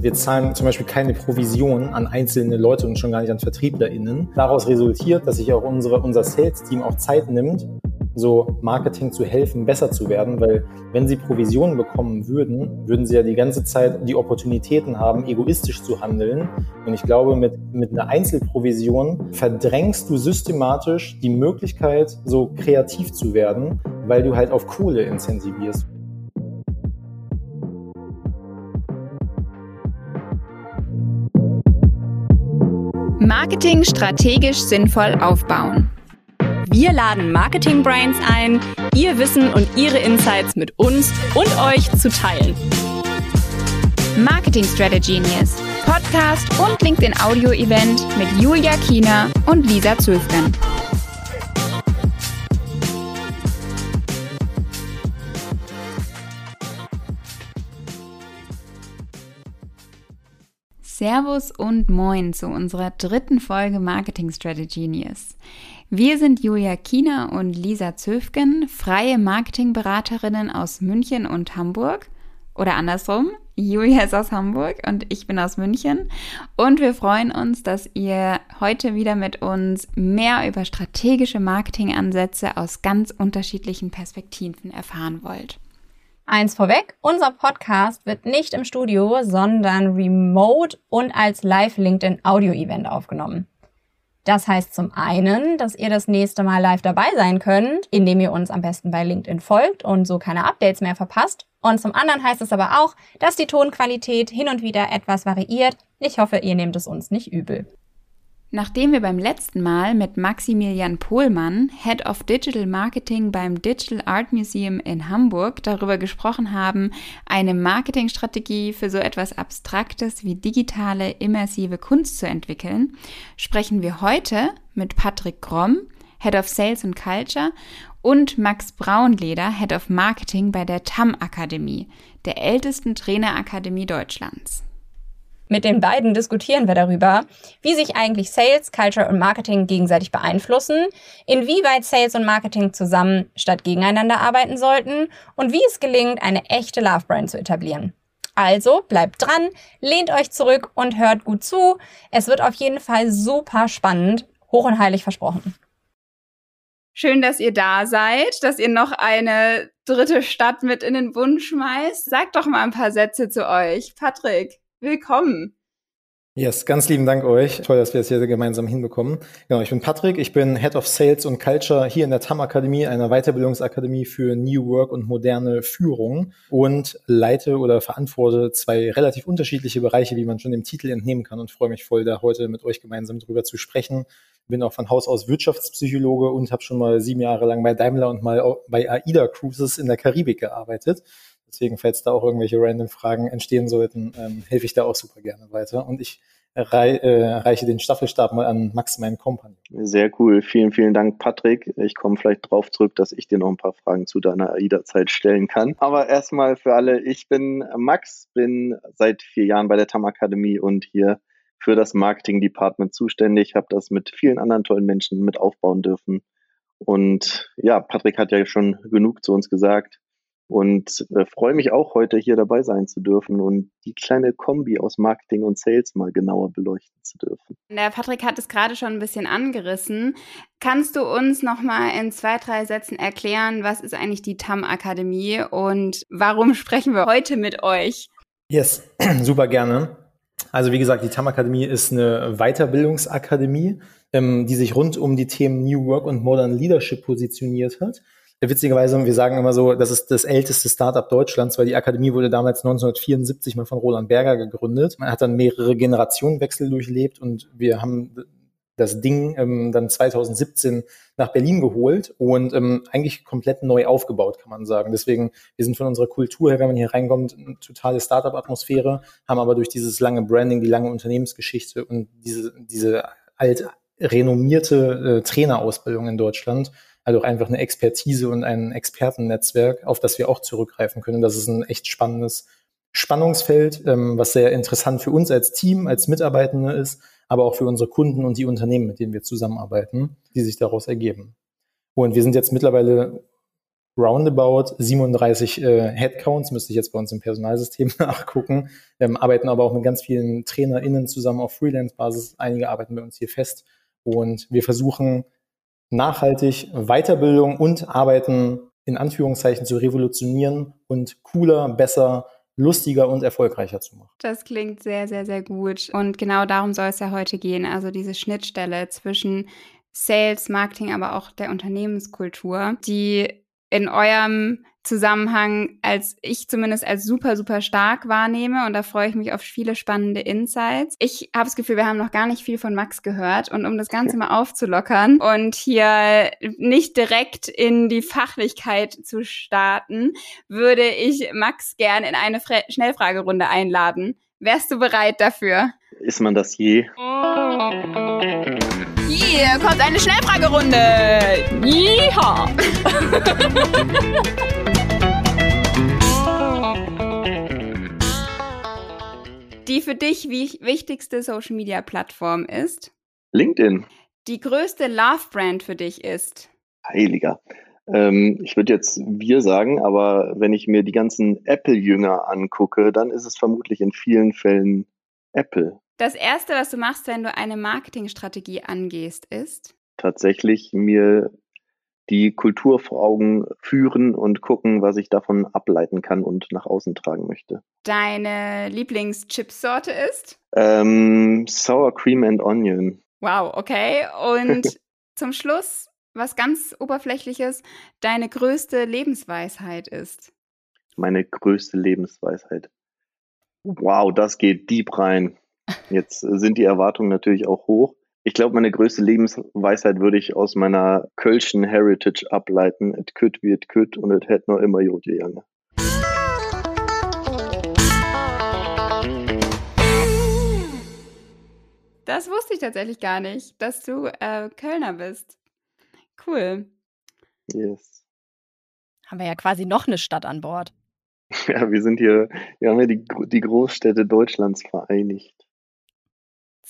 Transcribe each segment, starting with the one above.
Wir zahlen zum Beispiel keine Provision an einzelne Leute und schon gar nicht an VertrieblerInnen. Daraus resultiert, dass sich auch unsere, unser Sales-Team auch Zeit nimmt, so Marketing zu helfen, besser zu werden, weil wenn sie Provisionen bekommen würden, würden sie ja die ganze Zeit die Opportunitäten haben, egoistisch zu handeln. Und ich glaube, mit, mit einer Einzelprovision verdrängst du systematisch die Möglichkeit, so kreativ zu werden, weil du halt auf Kohle incentivierst. Marketing strategisch sinnvoll aufbauen. Wir laden Marketing Brains ein, ihr Wissen und ihre Insights mit uns und euch zu teilen. Marketing Strategy Genius, Podcast und LinkedIn Audio Event mit Julia Kiener und Lisa Zöfgen. Servus und Moin zu unserer dritten Folge Marketing Strategy News. Wir sind Julia Kiener und Lisa Zöfgen, freie Marketingberaterinnen aus München und Hamburg. Oder andersrum, Julia ist aus Hamburg und ich bin aus München. Und wir freuen uns, dass ihr heute wieder mit uns mehr über strategische Marketingansätze aus ganz unterschiedlichen Perspektiven erfahren wollt. Eins vorweg, unser Podcast wird nicht im Studio, sondern remote und als Live-LinkedIn Audio-Event aufgenommen. Das heißt zum einen, dass ihr das nächste Mal live dabei sein könnt, indem ihr uns am besten bei LinkedIn folgt und so keine Updates mehr verpasst. Und zum anderen heißt es aber auch, dass die Tonqualität hin und wieder etwas variiert. Ich hoffe, ihr nehmt es uns nicht übel. Nachdem wir beim letzten Mal mit Maximilian Pohlmann, Head of Digital Marketing beim Digital Art Museum in Hamburg, darüber gesprochen haben, eine Marketingstrategie für so etwas Abstraktes wie digitale, immersive Kunst zu entwickeln, sprechen wir heute mit Patrick Gromm, Head of Sales and Culture, und Max Braunleder, Head of Marketing bei der TAM Akademie, der ältesten Trainerakademie Deutschlands. Mit den beiden diskutieren wir darüber, wie sich eigentlich Sales, Culture und Marketing gegenseitig beeinflussen, inwieweit Sales und Marketing zusammen statt gegeneinander arbeiten sollten und wie es gelingt, eine echte Love Brand zu etablieren. Also bleibt dran, lehnt euch zurück und hört gut zu. Es wird auf jeden Fall super spannend, hoch und heilig versprochen. Schön, dass ihr da seid, dass ihr noch eine dritte Stadt mit in den Bund schmeißt. Sagt doch mal ein paar Sätze zu euch. Patrick. Willkommen. Yes, ganz lieben Dank euch. Toll, dass wir es hier gemeinsam hinbekommen. Genau, ich bin Patrick, ich bin Head of Sales und Culture hier in der TAM Akademie, einer Weiterbildungsakademie für New Work und moderne Führung und leite oder verantworte zwei relativ unterschiedliche Bereiche, wie man schon dem Titel entnehmen kann und freue mich voll, da heute mit euch gemeinsam drüber zu sprechen. Bin auch von Haus aus Wirtschaftspsychologe und habe schon mal sieben Jahre lang bei Daimler und mal bei AIDA Cruises in der Karibik gearbeitet. Deswegen, falls da auch irgendwelche random Fragen entstehen sollten, ähm, helfe ich da auch super gerne weiter. Und ich rei äh, reiche den Staffelstab mal an Max, meinen Kompagnon. Sehr cool. Vielen, vielen Dank, Patrick. Ich komme vielleicht drauf zurück, dass ich dir noch ein paar Fragen zu deiner AIDA-Zeit stellen kann. Aber erstmal für alle, ich bin Max, bin seit vier Jahren bei der TAM Akademie und hier für das Marketing-Department zuständig, habe das mit vielen anderen tollen Menschen mit aufbauen dürfen. Und ja, Patrick hat ja schon genug zu uns gesagt und äh, freue mich auch heute hier dabei sein zu dürfen und die kleine Kombi aus Marketing und Sales mal genauer beleuchten zu dürfen. Der Patrick hat es gerade schon ein bisschen angerissen. Kannst du uns noch mal in zwei, drei Sätzen erklären, was ist eigentlich die TAM Akademie und warum sprechen wir heute mit euch? Yes, super gerne. Also wie gesagt, die TAM Akademie ist eine Weiterbildungsakademie, ähm, die sich rund um die Themen New Work und Modern Leadership positioniert hat. Witzigerweise, wir sagen immer so, das ist das älteste Startup Deutschlands, weil die Akademie wurde damals 1974 mal von Roland Berger gegründet. Man hat dann mehrere Generationenwechsel durchlebt und wir haben das Ding ähm, dann 2017 nach Berlin geholt und ähm, eigentlich komplett neu aufgebaut, kann man sagen. Deswegen, wir sind von unserer Kultur her, wenn man hier reinkommt, eine totale Startup-Atmosphäre, haben aber durch dieses lange Branding, die lange Unternehmensgeschichte und diese, diese alt renommierte äh, Trainerausbildung in Deutschland halt auch einfach eine Expertise und ein Expertennetzwerk, auf das wir auch zurückgreifen können. Das ist ein echt spannendes Spannungsfeld, ähm, was sehr interessant für uns als Team, als Mitarbeitende ist, aber auch für unsere Kunden und die Unternehmen, mit denen wir zusammenarbeiten, die sich daraus ergeben. Und wir sind jetzt mittlerweile roundabout 37 äh, Headcounts, müsste ich jetzt bei uns im Personalsystem nachgucken, ähm, arbeiten aber auch mit ganz vielen TrainerInnen zusammen auf Freelance-Basis. Einige arbeiten bei uns hier fest und wir versuchen nachhaltig Weiterbildung und Arbeiten in Anführungszeichen zu revolutionieren und cooler, besser, lustiger und erfolgreicher zu machen. Das klingt sehr, sehr, sehr gut. Und genau darum soll es ja heute gehen. Also diese Schnittstelle zwischen Sales, Marketing, aber auch der Unternehmenskultur, die in eurem Zusammenhang als ich zumindest als super, super stark wahrnehme und da freue ich mich auf viele spannende Insights. Ich habe das Gefühl, wir haben noch gar nicht viel von Max gehört und um das Ganze mal aufzulockern und hier nicht direkt in die Fachlichkeit zu starten, würde ich Max gern in eine Fre Schnellfragerunde einladen. Wärst du bereit dafür? Ist man das je? Hier kommt eine Schnellfragerunde. Yeehaw. Die für dich wichtigste Social Media Plattform ist? LinkedIn. Die größte Love Brand für dich ist? Heiliger. Ähm, ich würde jetzt wir sagen, aber wenn ich mir die ganzen Apple-Jünger angucke, dann ist es vermutlich in vielen Fällen Apple. Das erste, was du machst, wenn du eine Marketingstrategie angehst, ist? Tatsächlich mir die Kultur vor Augen führen und gucken, was ich davon ableiten kann und nach außen tragen möchte. Deine Lieblingschipsorte ist? Ähm, Sour Cream and Onion. Wow, okay. Und zum Schluss, was ganz oberflächliches, deine größte Lebensweisheit ist? Meine größte Lebensweisheit. Wow, das geht deep rein. Jetzt sind die Erwartungen natürlich auch hoch. Ich glaube, meine größte Lebensweisheit würde ich aus meiner Kölschen Heritage ableiten. Et kütt wie et kütt und et hätt noch immer jod Jange. Das wusste ich tatsächlich gar nicht, dass du äh, Kölner bist. Cool. Yes. Haben wir ja quasi noch eine Stadt an Bord. Ja, wir sind hier, wir haben ja die, die Großstädte Deutschlands vereinigt.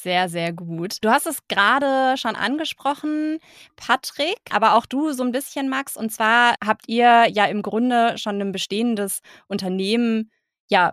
Sehr, sehr gut. Du hast es gerade schon angesprochen, Patrick, aber auch du so ein bisschen, Max. Und zwar habt ihr ja im Grunde schon ein bestehendes Unternehmen ja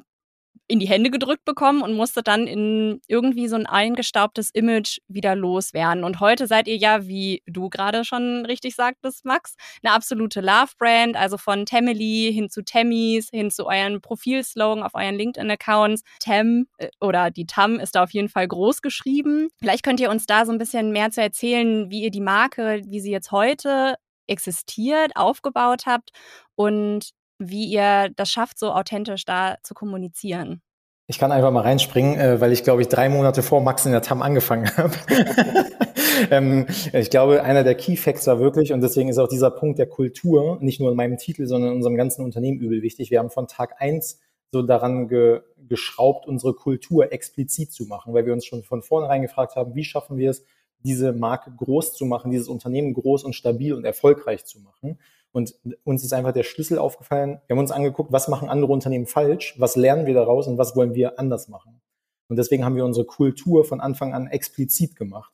in die Hände gedrückt bekommen und musste dann in irgendwie so ein eingestaubtes Image wieder loswerden. Und heute seid ihr ja, wie du gerade schon richtig sagtest, Max, eine absolute Love-Brand, also von Tamily hin zu Tammys, hin zu euren Profilslogan auf euren LinkedIn-Accounts. Tam äh, oder die Tam ist da auf jeden Fall groß geschrieben. Vielleicht könnt ihr uns da so ein bisschen mehr zu erzählen, wie ihr die Marke, wie sie jetzt heute existiert, aufgebaut habt und wie ihr das schafft, so authentisch da zu kommunizieren. Ich kann einfach mal reinspringen, äh, weil ich glaube ich drei Monate vor Max in der TAM angefangen habe. ähm, ich glaube, einer der Key Facts war wirklich, und deswegen ist auch dieser Punkt der Kultur nicht nur in meinem Titel, sondern in unserem ganzen Unternehmen übel wichtig. Wir haben von Tag eins so daran ge geschraubt, unsere Kultur explizit zu machen, weil wir uns schon von vornherein gefragt haben, wie schaffen wir es, diese Marke groß zu machen, dieses Unternehmen groß und stabil und erfolgreich zu machen. Und uns ist einfach der Schlüssel aufgefallen. Wir haben uns angeguckt, was machen andere Unternehmen falsch, was lernen wir daraus und was wollen wir anders machen. Und deswegen haben wir unsere Kultur von Anfang an explizit gemacht.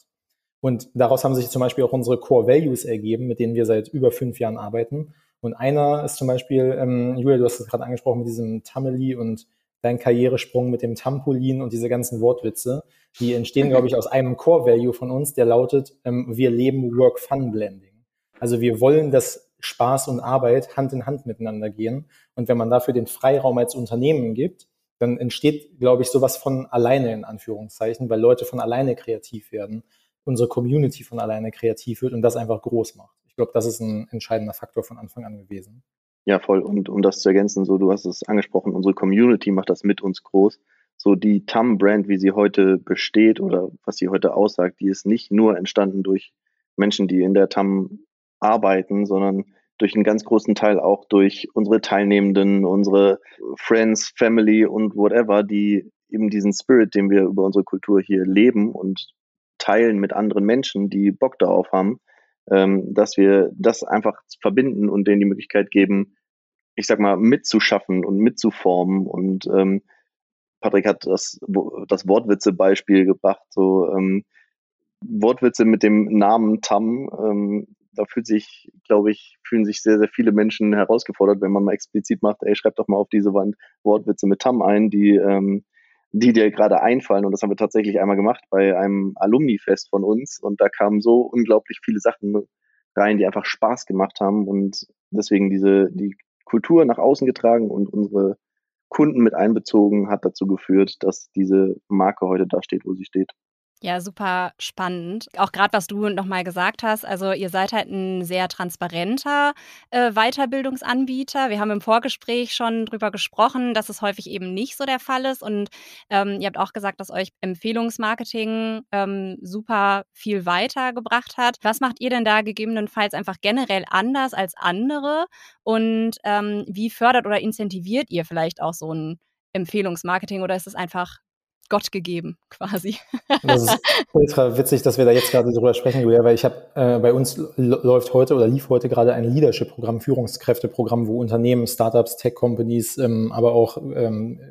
Und daraus haben sich zum Beispiel auch unsere Core Values ergeben, mit denen wir seit über fünf Jahren arbeiten. Und einer ist zum Beispiel, ähm, Julia, du hast es gerade angesprochen mit diesem Tameli und dein Karrieresprung mit dem Tampolin und diese ganzen Wortwitze. Die entstehen, glaube ich, aus einem Core Value von uns, der lautet, ähm, wir leben Work-Fun-Blending. Also wir wollen, dass Spaß und Arbeit Hand in Hand miteinander gehen. Und wenn man dafür den Freiraum als Unternehmen gibt, dann entsteht, glaube ich, sowas von alleine in Anführungszeichen, weil Leute von alleine kreativ werden, unsere Community von alleine kreativ wird und das einfach groß macht. Ich glaube, das ist ein entscheidender Faktor von Anfang an gewesen. Ja, voll. Und um das zu ergänzen, so du hast es angesprochen, unsere Community macht das mit uns groß. So die TAM-Brand, wie sie heute besteht oder was sie heute aussagt, die ist nicht nur entstanden durch Menschen, die in der TAM arbeiten, sondern durch einen ganz großen Teil auch durch unsere Teilnehmenden, unsere Friends, Family und whatever, die eben diesen Spirit, den wir über unsere Kultur hier leben und teilen mit anderen Menschen, die Bock darauf haben, ähm, dass wir das einfach verbinden und denen die Möglichkeit geben, ich sag mal, mitzuschaffen und mitzuformen. Und ähm, Patrick hat das, das Wortwitze-Beispiel gebracht, so ähm, Wortwitze mit dem Namen Tam, ähm, da fühlt sich, glaube ich, fühlen sich sehr, sehr viele Menschen herausgefordert, wenn man mal explizit macht, ey, schreib doch mal auf diese Wand Wortwitze mit Tam ein, die, ähm, die dir gerade einfallen. Und das haben wir tatsächlich einmal gemacht bei einem Alumni-Fest von uns. Und da kamen so unglaublich viele Sachen rein, die einfach Spaß gemacht haben und deswegen diese, die Kultur nach außen getragen und unsere Kunden mit einbezogen hat dazu geführt, dass diese Marke heute da steht, wo sie steht. Ja, super spannend. Auch gerade, was du nochmal gesagt hast. Also ihr seid halt ein sehr transparenter äh, Weiterbildungsanbieter. Wir haben im Vorgespräch schon drüber gesprochen, dass es häufig eben nicht so der Fall ist. Und ähm, ihr habt auch gesagt, dass euch Empfehlungsmarketing ähm, super viel weitergebracht hat. Was macht ihr denn da gegebenenfalls einfach generell anders als andere? Und ähm, wie fördert oder incentiviert ihr vielleicht auch so ein Empfehlungsmarketing oder ist es einfach Gott gegeben, quasi. Das ist ultra witzig, dass wir da jetzt gerade drüber sprechen, Julia, weil ich habe äh, bei uns läuft heute oder lief heute gerade ein Leadership-Programm, Führungskräfteprogramm, wo Unternehmen, Startups, Tech-Companies, ähm, aber auch ähm,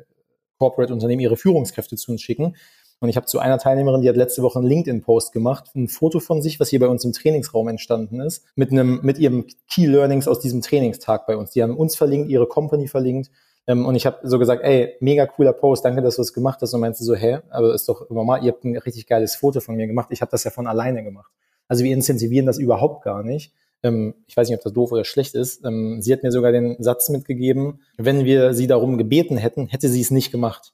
Corporate-Unternehmen ihre Führungskräfte zu uns schicken. Und ich habe zu einer Teilnehmerin, die hat letzte Woche einen LinkedIn-Post gemacht, ein Foto von sich, was hier bei uns im Trainingsraum entstanden ist, mit einem, mit ihrem Key Learnings aus diesem Trainingstag bei uns. Die haben uns verlinkt, ihre Company verlinkt ähm, und ich habe so gesagt, ey, mega cooler Post, danke, dass du es gemacht hast. Und meinst du so, hä, aber ist doch normal, ihr habt ein richtig geiles Foto von mir gemacht. Ich habe das ja von alleine gemacht. Also wir incentivieren das überhaupt gar nicht. Ähm, ich weiß nicht, ob das doof oder schlecht ist. Ähm, sie hat mir sogar den Satz mitgegeben, wenn wir sie darum gebeten hätten, hätte sie es nicht gemacht.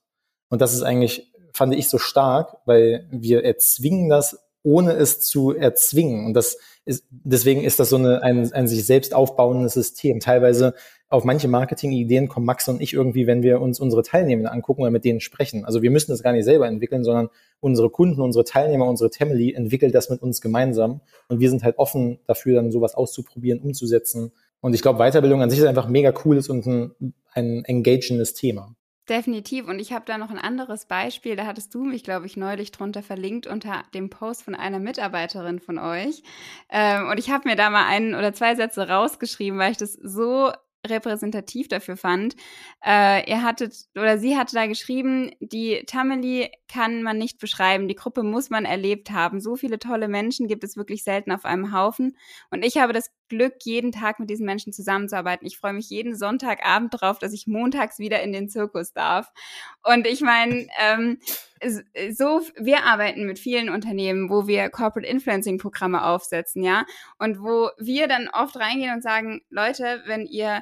Und das ist eigentlich, fand ich so stark, weil wir erzwingen das, ohne es zu erzwingen. Und das ist, deswegen ist das so eine, ein, ein sich selbst aufbauendes System. Teilweise auf manche Marketing-Ideen kommen Max und ich irgendwie, wenn wir uns unsere Teilnehmer angucken oder mit denen sprechen. Also wir müssen das gar nicht selber entwickeln, sondern unsere Kunden, unsere Teilnehmer, unsere Family entwickelt das mit uns gemeinsam. Und wir sind halt offen dafür, dann sowas auszuprobieren, umzusetzen. Und ich glaube, Weiterbildung an sich ist einfach mega cooles und ein, ein engagendes Thema. Definitiv. Und ich habe da noch ein anderes Beispiel. Da hattest du mich, glaube ich, neulich drunter verlinkt unter dem Post von einer Mitarbeiterin von euch. Ähm, und ich habe mir da mal einen oder zwei Sätze rausgeschrieben, weil ich das so repräsentativ dafür fand. Äh, ihr hattet oder sie hatte da geschrieben, die Tameli kann man nicht beschreiben. Die Gruppe muss man erlebt haben. So viele tolle Menschen gibt es wirklich selten auf einem Haufen. Und ich habe das Glück, jeden Tag mit diesen Menschen zusammenzuarbeiten. Ich freue mich jeden Sonntagabend darauf, dass ich montags wieder in den Zirkus darf. Und ich meine, ähm, so, wir arbeiten mit vielen Unternehmen, wo wir Corporate Influencing Programme aufsetzen, ja, und wo wir dann oft reingehen und sagen, Leute, wenn ihr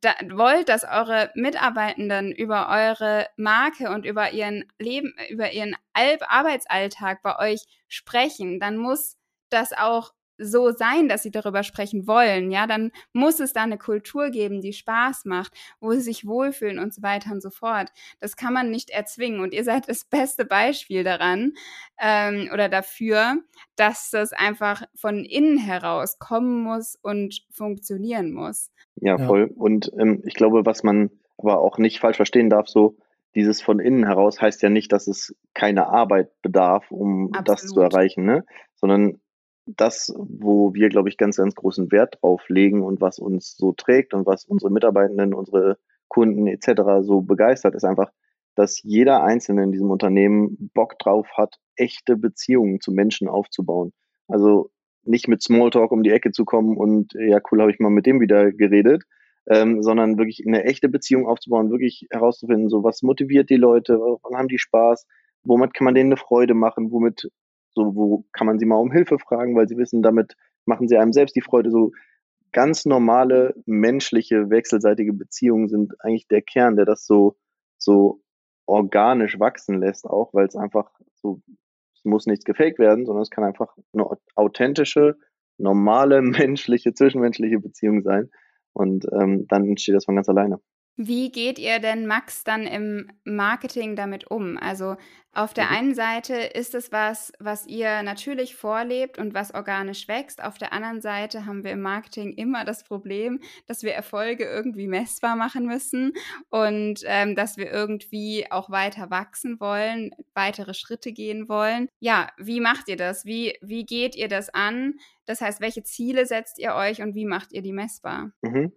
da wollt, dass eure Mitarbeitenden über eure Marke und über ihren Leben, über ihren Arbeitsalltag bei euch sprechen, dann muss das auch so sein, dass sie darüber sprechen wollen, ja, dann muss es da eine Kultur geben, die Spaß macht, wo sie sich wohlfühlen und so weiter und so fort. Das kann man nicht erzwingen und ihr seid das beste Beispiel daran ähm, oder dafür, dass das einfach von innen heraus kommen muss und funktionieren muss. Ja, voll. Ja. Und ähm, ich glaube, was man aber auch nicht falsch verstehen darf, so dieses von innen heraus heißt ja nicht, dass es keine Arbeit bedarf, um Absolut. das zu erreichen, ne? Sondern das, wo wir, glaube ich, ganz, ganz großen Wert drauf legen und was uns so trägt und was unsere Mitarbeitenden, unsere Kunden etc. so begeistert, ist einfach, dass jeder Einzelne in diesem Unternehmen Bock drauf hat, echte Beziehungen zu Menschen aufzubauen. Also nicht mit Smalltalk um die Ecke zu kommen und ja, cool, habe ich mal mit dem wieder geredet, ähm, sondern wirklich eine echte Beziehung aufzubauen, wirklich herauszufinden, so was motiviert die Leute, wann haben die Spaß, womit kann man denen eine Freude machen, womit so, wo kann man sie mal um Hilfe fragen, weil sie wissen, damit machen sie einem selbst die Freude. So ganz normale menschliche wechselseitige Beziehungen sind eigentlich der Kern, der das so so organisch wachsen lässt, auch weil es einfach so es muss nichts gefaked werden, sondern es kann einfach eine authentische, normale menschliche zwischenmenschliche Beziehung sein und ähm, dann entsteht das von ganz alleine. Wie geht ihr denn, Max, dann im Marketing damit um? Also auf der mhm. einen Seite ist es was, was ihr natürlich vorlebt und was organisch wächst. Auf der anderen Seite haben wir im Marketing immer das Problem, dass wir Erfolge irgendwie messbar machen müssen und ähm, dass wir irgendwie auch weiter wachsen wollen, weitere Schritte gehen wollen. Ja, wie macht ihr das? Wie, wie geht ihr das an? Das heißt, welche Ziele setzt ihr euch und wie macht ihr die messbar? Mhm.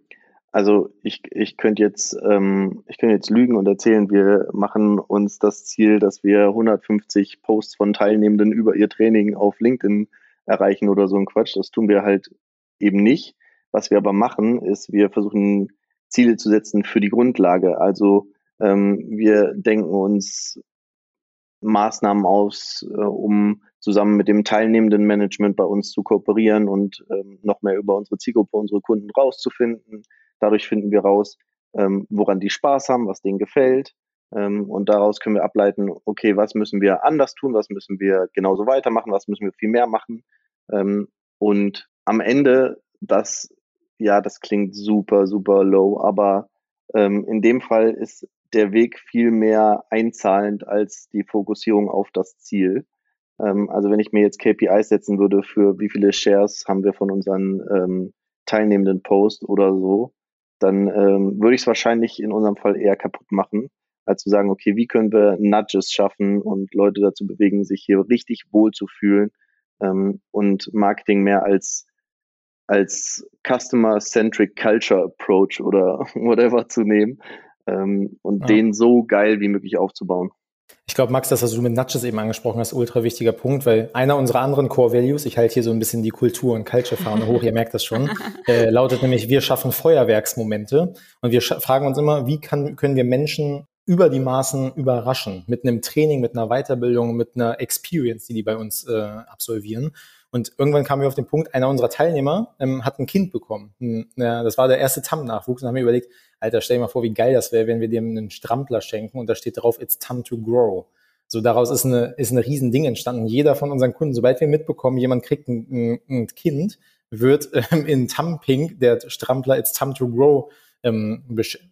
Also ich, ich könnte jetzt, ähm, ich könnte jetzt lügen und erzählen, wir machen uns das Ziel, dass wir 150 Posts von Teilnehmenden über ihr Training auf LinkedIn erreichen oder so ein Quatsch. Das tun wir halt eben nicht. Was wir aber machen, ist, wir versuchen Ziele zu setzen für die Grundlage. Also ähm, wir denken uns Maßnahmen aus, äh, um zusammen mit dem teilnehmenden Management bei uns zu kooperieren und ähm, noch mehr über unsere Zielgruppe, unsere Kunden rauszufinden. Dadurch finden wir raus, ähm, woran die Spaß haben, was denen gefällt. Ähm, und daraus können wir ableiten, okay, was müssen wir anders tun, was müssen wir genauso weitermachen, was müssen wir viel mehr machen. Ähm, und am Ende, das, ja, das klingt super, super low, aber ähm, in dem Fall ist der Weg viel mehr einzahlend als die Fokussierung auf das Ziel. Ähm, also wenn ich mir jetzt KPIs setzen würde, für wie viele Shares haben wir von unseren ähm, teilnehmenden Post oder so, dann ähm, würde ich es wahrscheinlich in unserem Fall eher kaputt machen, als zu sagen, okay, wie können wir Nudges schaffen und Leute dazu bewegen, sich hier richtig wohl zu fühlen ähm, und Marketing mehr als als Customer-Centric Culture Approach oder whatever zu nehmen ähm, und ja. den so geil wie möglich aufzubauen. Ich glaube, Max, das, was du mit Nudges eben angesprochen hast, ultra wichtiger Punkt, weil einer unserer anderen Core Values, ich halte hier so ein bisschen die Kultur- und Culture-Fahne hoch, ihr merkt das schon, äh, lautet nämlich, wir schaffen Feuerwerksmomente und wir fragen uns immer, wie kann, können wir Menschen über die Maßen überraschen mit einem Training, mit einer Weiterbildung, mit einer Experience, die die bei uns äh, absolvieren. Und irgendwann kamen wir auf den Punkt, einer unserer Teilnehmer ähm, hat ein Kind bekommen. Hm, ja, das war der erste TAM-Nachwuchs und haben wir überlegt, Alter, stell dir mal vor, wie geil das wäre, wenn wir dem einen Strampler schenken und da steht drauf, it's time to grow. So daraus ist eine, ist ein Riesending entstanden. Jeder von unseren Kunden, sobald wir mitbekommen, jemand kriegt ein, ein, ein Kind, wird ähm, in Tamping der Strampler It's Time to Grow ähm,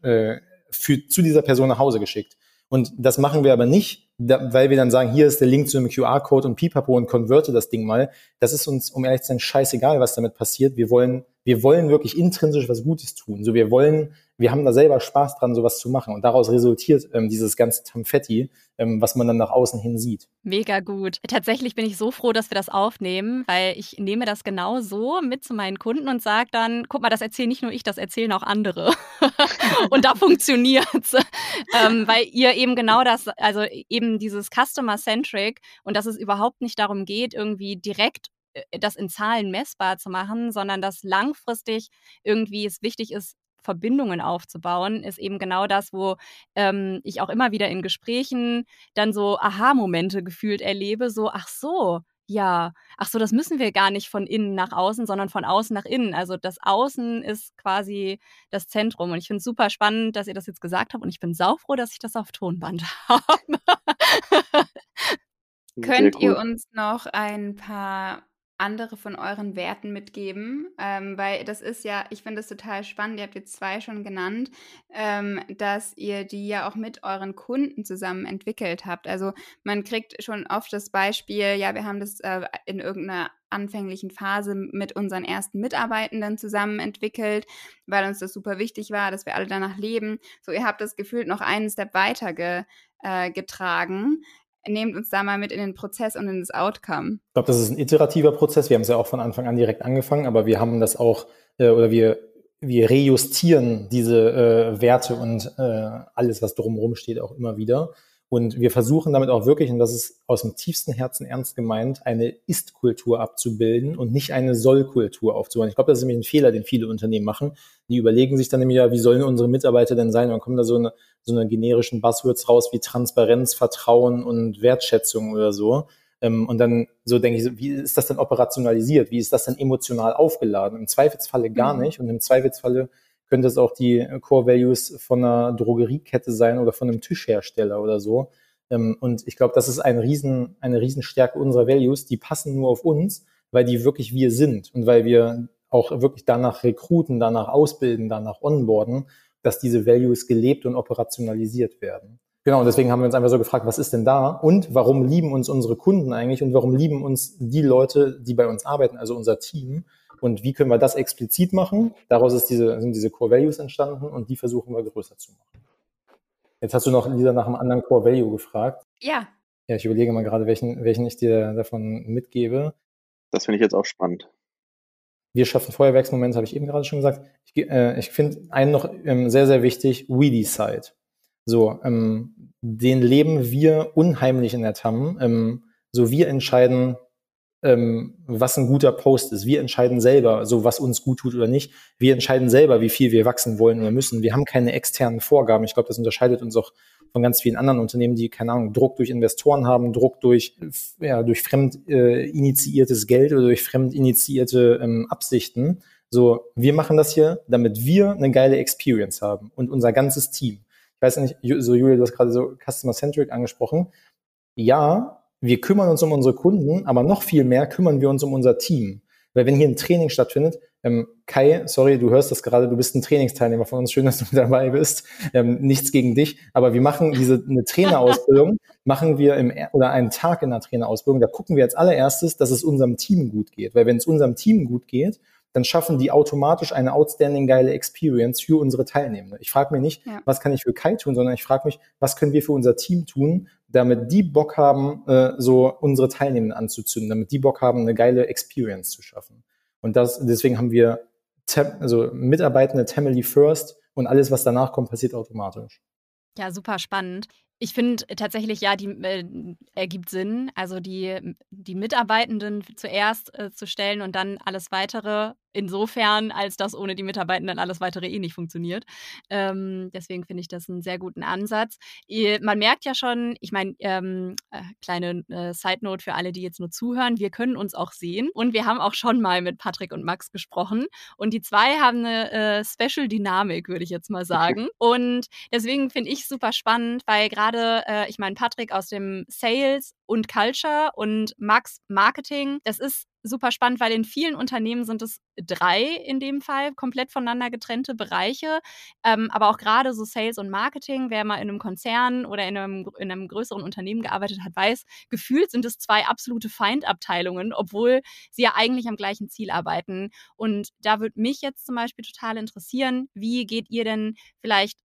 äh, für, zu dieser Person nach Hause geschickt. Und das machen wir aber nicht, da, weil wir dann sagen, hier ist der Link zu einem QR-Code und pipapo und konverte das Ding mal. Das ist uns, um ehrlich zu sein, scheißegal, was damit passiert. Wir wollen, wir wollen wirklich intrinsisch was Gutes tun. So, wir wollen wir haben da selber Spaß dran, sowas zu machen. Und daraus resultiert ähm, dieses ganze Tamfetti, ähm, was man dann nach außen hin sieht. Mega gut. Tatsächlich bin ich so froh, dass wir das aufnehmen, weil ich nehme das genau so mit zu meinen Kunden und sage dann, guck mal, das erzähle nicht nur ich, das erzählen auch andere. und da funktioniert's. ähm, weil ihr eben genau das, also eben dieses Customer-Centric und dass es überhaupt nicht darum geht, irgendwie direkt das in Zahlen messbar zu machen, sondern dass langfristig irgendwie es wichtig ist, Verbindungen aufzubauen, ist eben genau das, wo ähm, ich auch immer wieder in Gesprächen dann so Aha-Momente gefühlt erlebe, so, ach so, ja, ach so, das müssen wir gar nicht von innen nach außen, sondern von außen nach innen. Also das Außen ist quasi das Zentrum. Und ich finde es super spannend, dass ihr das jetzt gesagt habt. Und ich bin saufroh, dass ich das auf Tonband habe. Könnt ihr uns noch ein paar andere von euren Werten mitgeben, ähm, weil das ist ja, ich finde das total spannend, ihr habt jetzt zwei schon genannt, ähm, dass ihr die ja auch mit euren Kunden zusammen entwickelt habt. Also man kriegt schon oft das Beispiel, ja, wir haben das äh, in irgendeiner anfänglichen Phase mit unseren ersten Mitarbeitenden zusammen entwickelt, weil uns das super wichtig war, dass wir alle danach leben. So, ihr habt das gefühlt noch einen Step weiter ge, äh, getragen nehmt uns da mal mit in den Prozess und in das Outcome. Ich glaube, das ist ein iterativer Prozess. Wir haben es ja auch von Anfang an direkt angefangen, aber wir haben das auch, äh, oder wir, wir rejustieren diese äh, Werte und äh, alles, was drumherum steht, auch immer wieder. Und wir versuchen damit auch wirklich, und das ist aus dem tiefsten Herzen ernst gemeint, eine Ist-Kultur abzubilden und nicht eine Soll-Kultur aufzubauen. Ich glaube, das ist nämlich ein Fehler, den viele Unternehmen machen. Die überlegen sich dann nämlich ja, wie sollen unsere Mitarbeiter denn sein? Und dann kommen da so eine, so eine generischen Buzzwords raus wie Transparenz, Vertrauen und Wertschätzung oder so. Ähm, und dann so denke ich, wie ist das denn operationalisiert? Wie ist das denn emotional aufgeladen? Im Zweifelsfalle gar mhm. nicht. Und im Zweifelsfalle könnte es auch die Core Values von einer Drogeriekette sein oder von einem Tischhersteller oder so. Ähm, und ich glaube, das ist ein Riesen, eine Riesenstärke unserer Values. Die passen nur auf uns, weil die wirklich wir sind und weil wir auch wirklich danach rekruten, danach ausbilden, danach onboarden, dass diese Values gelebt und operationalisiert werden. Genau, und deswegen haben wir uns einfach so gefragt, was ist denn da und warum lieben uns unsere Kunden eigentlich und warum lieben uns die Leute, die bei uns arbeiten, also unser Team und wie können wir das explizit machen? Daraus ist diese, sind diese Core Values entstanden und die versuchen wir größer zu machen. Jetzt hast du noch Lisa nach einem anderen Core Value gefragt. Ja. Ja, ich überlege mal gerade, welchen, welchen ich dir davon mitgebe. Das finde ich jetzt auch spannend. Wir schaffen Feuerwerksmomente, habe ich eben gerade schon gesagt. Ich, äh, ich finde einen noch ähm, sehr, sehr wichtig, we decide. So, ähm, den leben wir unheimlich in der TAM. Ähm, so, wir entscheiden, ähm, was ein guter Post ist. Wir entscheiden selber, so was uns gut tut oder nicht. Wir entscheiden selber, wie viel wir wachsen wollen oder müssen. Wir haben keine externen Vorgaben. Ich glaube, das unterscheidet uns auch von ganz vielen anderen Unternehmen, die, keine Ahnung, Druck durch Investoren haben, Druck durch, ja, durch fremd äh, initiiertes Geld oder durch fremd initiierte ähm, Absichten. So, wir machen das hier, damit wir eine geile Experience haben und unser ganzes Team. Ich weiß nicht, so Julia, du hast gerade so Customer-Centric angesprochen. Ja, wir kümmern uns um unsere Kunden, aber noch viel mehr kümmern wir uns um unser Team. Weil wenn hier ein Training stattfindet, ähm, Kai, sorry, du hörst das gerade, du bist ein Trainingsteilnehmer von uns, schön, dass du dabei bist. Ähm, nichts gegen dich, aber wir machen diese eine Trainerausbildung, machen wir im oder einen Tag in der Trainerausbildung. Da gucken wir als allererstes, dass es unserem Team gut geht, weil wenn es unserem Team gut geht, dann schaffen die automatisch eine outstanding geile Experience für unsere Teilnehmer. Ich frage mich nicht, ja. was kann ich für Kai tun, sondern ich frage mich, was können wir für unser Team tun, damit die Bock haben, äh, so unsere Teilnehmer anzuzünden, damit die Bock haben, eine geile Experience zu schaffen. Und das, deswegen haben wir also Mitarbeitende Family First und alles, was danach kommt, passiert automatisch. Ja, super spannend. Ich finde tatsächlich, ja, die äh, ergibt Sinn. Also die, die Mitarbeitenden zuerst äh, zu stellen und dann alles weitere insofern, als dass ohne die Mitarbeitenden alles weitere eh nicht funktioniert. Ähm, deswegen finde ich das einen sehr guten Ansatz. Man merkt ja schon, ich meine, ähm, äh, kleine äh, Side Note für alle, die jetzt nur zuhören, wir können uns auch sehen und wir haben auch schon mal mit Patrick und Max gesprochen und die zwei haben eine äh, Special Dynamik, würde ich jetzt mal sagen. Und deswegen finde ich super spannend, weil gerade, äh, ich meine, Patrick aus dem Sales und Culture und Max Marketing, das ist super spannend, weil in vielen Unternehmen sind es drei in dem Fall komplett voneinander getrennte Bereiche. Ähm, aber auch gerade so Sales und Marketing, wer mal in einem Konzern oder in einem, in einem größeren Unternehmen gearbeitet hat, weiß, gefühlt sind es zwei absolute Feindabteilungen, obwohl sie ja eigentlich am gleichen Ziel arbeiten. Und da würde mich jetzt zum Beispiel total interessieren, wie geht ihr denn vielleicht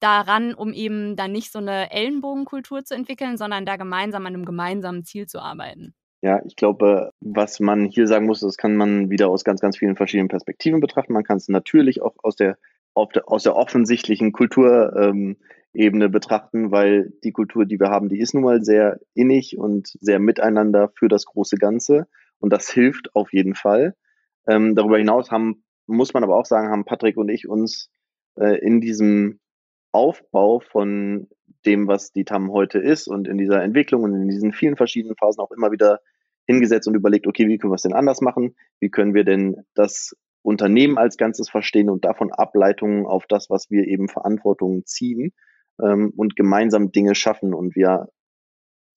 daran, um eben dann nicht so eine Ellenbogenkultur zu entwickeln, sondern da gemeinsam an einem gemeinsamen Ziel zu arbeiten? Ja, ich glaube, was man hier sagen muss, das kann man wieder aus ganz, ganz vielen verschiedenen Perspektiven betrachten. Man kann es natürlich auch aus der, aus der offensichtlichen Kulturebene ähm, betrachten, weil die Kultur, die wir haben, die ist nun mal sehr innig und sehr miteinander für das große Ganze. Und das hilft auf jeden Fall. Ähm, darüber hinaus haben, muss man aber auch sagen, haben Patrick und ich uns äh, in diesem Aufbau von dem, was die TAM heute ist und in dieser Entwicklung und in diesen vielen verschiedenen Phasen auch immer wieder hingesetzt und überlegt, okay, wie können wir es denn anders machen? Wie können wir denn das Unternehmen als Ganzes verstehen und davon Ableitungen auf das, was wir eben Verantwortungen ziehen ähm, und gemeinsam Dinge schaffen. Und wir,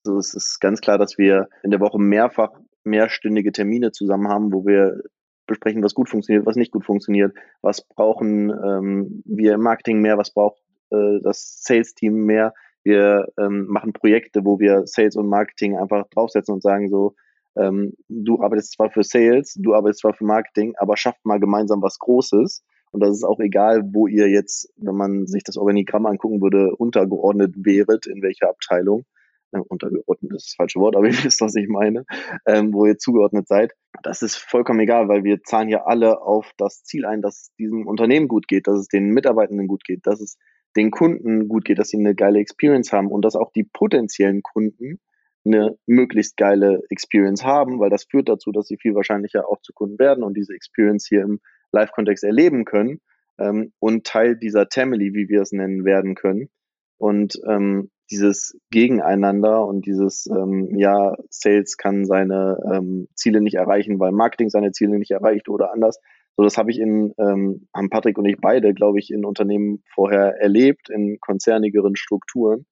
also es ist ganz klar, dass wir in der Woche mehrfach mehrstündige Termine zusammen haben, wo wir besprechen, was gut funktioniert, was nicht gut funktioniert, was brauchen ähm, wir im Marketing mehr, was braucht äh, das Sales-Team mehr. Wir ähm, machen Projekte, wo wir Sales und Marketing einfach draufsetzen und sagen so, ähm, du arbeitest zwar für Sales, du arbeitest zwar für Marketing, aber schafft mal gemeinsam was Großes. Und das ist auch egal, wo ihr jetzt, wenn man sich das Organigramm angucken würde, untergeordnet wäret, in welcher Abteilung. Äh, untergeordnet ist das falsche Wort, aber ihr wisst, was ich meine, ähm, wo ihr zugeordnet seid. Das ist vollkommen egal, weil wir zahlen hier alle auf das Ziel ein, dass es diesem Unternehmen gut geht, dass es den Mitarbeitenden gut geht, dass es den Kunden gut geht, dass sie eine geile Experience haben und dass auch die potenziellen Kunden eine möglichst geile Experience haben, weil das führt dazu, dass sie viel wahrscheinlicher auch zu Kunden werden und diese Experience hier im Live-Kontext erleben können ähm, und Teil dieser Family, wie wir es nennen, werden können. Und ähm, dieses Gegeneinander und dieses, ähm, ja, Sales kann seine ähm, Ziele nicht erreichen, weil Marketing seine Ziele nicht erreicht oder anders. So, das habe ich in, ähm, haben Patrick und ich beide, glaube ich, in Unternehmen vorher erlebt, in konzernigeren Strukturen.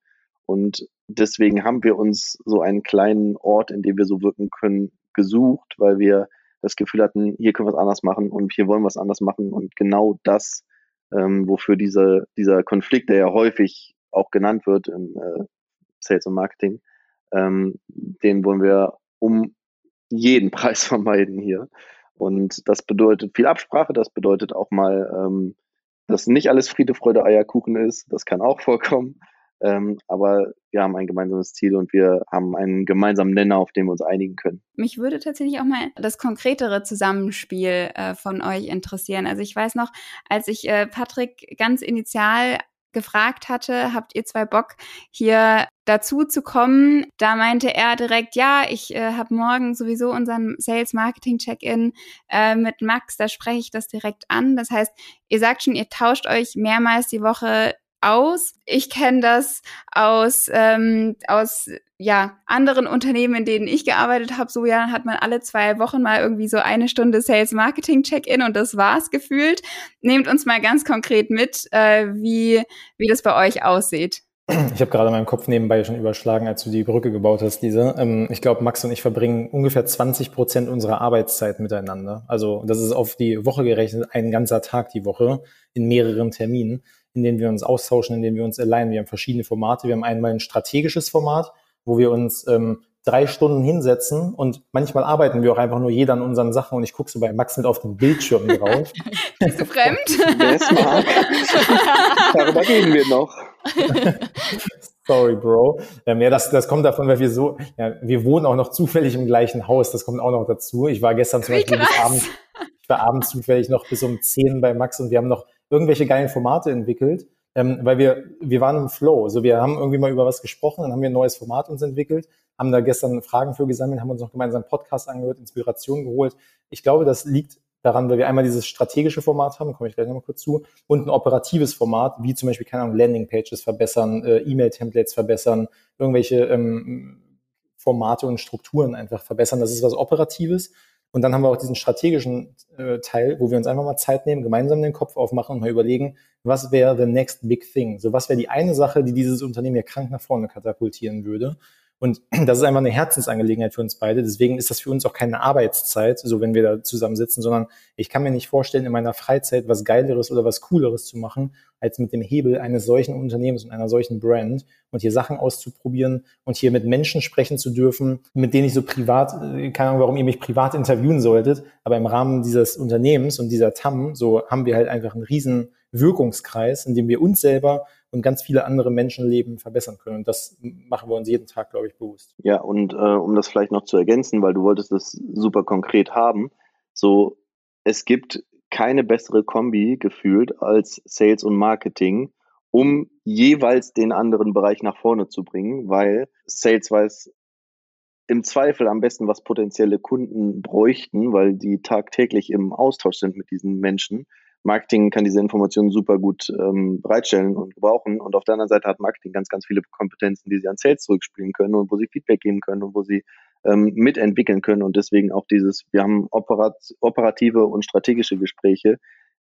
Und deswegen haben wir uns so einen kleinen Ort, in dem wir so wirken können, gesucht, weil wir das Gefühl hatten, hier können wir es anders machen und hier wollen wir es anders machen. Und genau das, ähm, wofür diese, dieser Konflikt, der ja häufig auch genannt wird im äh, Sales und Marketing, ähm, den wollen wir um jeden Preis vermeiden hier. Und das bedeutet viel Absprache, das bedeutet auch mal, ähm, dass nicht alles Friede, Freude, Eierkuchen ist. Das kann auch vorkommen. Ähm, aber wir haben ein gemeinsames Ziel und wir haben einen gemeinsamen Nenner, auf den wir uns einigen können. Mich würde tatsächlich auch mal das konkretere Zusammenspiel äh, von euch interessieren. Also ich weiß noch, als ich äh, Patrick ganz initial gefragt hatte, habt ihr zwei Bock, hier dazu zu kommen? Da meinte er direkt, ja, ich äh, habe morgen sowieso unseren Sales Marketing Check-in äh, mit Max, da spreche ich das direkt an. Das heißt, ihr sagt schon, ihr tauscht euch mehrmals die Woche aus. Ich kenne das aus, ähm, aus ja, anderen Unternehmen, in denen ich gearbeitet habe. So ja, hat man alle zwei Wochen mal irgendwie so eine Stunde Sales Marketing Check-in und das war's gefühlt. Nehmt uns mal ganz konkret mit, äh, wie, wie das bei euch aussieht. Ich habe gerade meinen Kopf nebenbei schon überschlagen, als du die Brücke gebaut hast, Lisa. Ähm, ich glaube, Max und ich verbringen ungefähr 20 Prozent unserer Arbeitszeit miteinander. Also das ist auf die Woche gerechnet ein ganzer Tag die Woche in mehreren Terminen in denen wir uns austauschen, in denen wir uns alignen. Wir haben verschiedene Formate. Wir haben einmal ein strategisches Format, wo wir uns ähm, drei Stunden hinsetzen und manchmal arbeiten wir auch einfach nur jeder an unseren Sachen und ich gucke so bei Max mit auf den Bildschirm drauf. Bist du fremd? Wer ist Marc? Darüber reden wir noch. Sorry, Bro. Ähm, ja, das, das kommt davon, weil wir so, ja, wir wohnen auch noch zufällig im gleichen Haus. Das kommt auch noch dazu. Ich war gestern zum Beispiel bis abends, ich war abends zufällig noch bis um zehn bei Max und wir haben noch irgendwelche geilen Formate entwickelt, ähm, weil wir, wir waren im Flow. Also wir haben irgendwie mal über was gesprochen, dann haben wir ein neues Format uns entwickelt, haben da gestern Fragen für gesammelt, haben uns noch gemeinsam Podcast angehört, Inspiration geholt. Ich glaube, das liegt daran, weil wir einmal dieses strategische Format haben, komme ich gleich nochmal kurz zu, und ein operatives Format, wie zum Beispiel, keine Ahnung, Landingpages verbessern, äh, E-Mail-Templates verbessern, irgendwelche ähm, Formate und Strukturen einfach verbessern. Das ist was Operatives. Und dann haben wir auch diesen strategischen äh, Teil, wo wir uns einfach mal Zeit nehmen, gemeinsam den Kopf aufmachen und mal überlegen, was wäre the next big thing? So, was wäre die eine Sache, die dieses Unternehmen ja krank nach vorne katapultieren würde? Und das ist einfach eine Herzensangelegenheit für uns beide. Deswegen ist das für uns auch keine Arbeitszeit, so wenn wir da zusammensitzen, sondern ich kann mir nicht vorstellen, in meiner Freizeit was Geileres oder was Cooleres zu machen, als mit dem Hebel eines solchen Unternehmens und einer solchen Brand und hier Sachen auszuprobieren und hier mit Menschen sprechen zu dürfen, mit denen ich so privat, äh, keine Ahnung, warum ihr mich privat interviewen solltet, aber im Rahmen dieses Unternehmens und dieser TAM, so haben wir halt einfach einen riesen Wirkungskreis, in dem wir uns selber und ganz viele andere Menschenleben verbessern können. Und das machen wir uns jeden Tag, glaube ich, bewusst. Ja, und äh, um das vielleicht noch zu ergänzen, weil du wolltest das super konkret haben, so es gibt keine bessere Kombi gefühlt als Sales und Marketing, um jeweils den anderen Bereich nach vorne zu bringen, weil Sales weiß im Zweifel am besten, was potenzielle Kunden bräuchten, weil die tagtäglich im Austausch sind mit diesen Menschen. Marketing kann diese Informationen super gut ähm, bereitstellen und gebrauchen. Und auf der anderen Seite hat Marketing ganz, ganz viele Kompetenzen, die sie an Sales zurückspielen können und wo sie Feedback geben können und wo sie ähm, mitentwickeln können. Und deswegen auch dieses, wir haben operat operative und strategische Gespräche,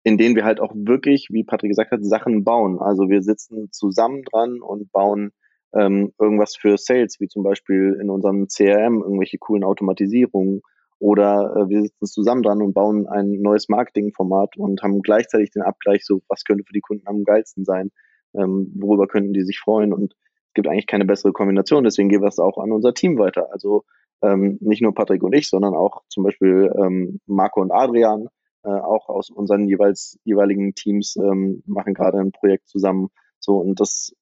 in denen wir halt auch wirklich, wie Patrick gesagt hat, Sachen bauen. Also wir sitzen zusammen dran und bauen ähm, irgendwas für Sales, wie zum Beispiel in unserem CRM irgendwelche coolen Automatisierungen oder äh, wir sitzen zusammen dran und bauen ein neues Marketingformat und haben gleichzeitig den Abgleich, so was könnte für die Kunden am geilsten sein, ähm, worüber könnten die sich freuen. Und es gibt eigentlich keine bessere Kombination, deswegen gehen wir es auch an unser Team weiter. Also ähm, nicht nur Patrick und ich, sondern auch zum Beispiel ähm, Marco und Adrian, äh, auch aus unseren jeweils jeweiligen Teams ähm, machen gerade ein Projekt zusammen. So und das,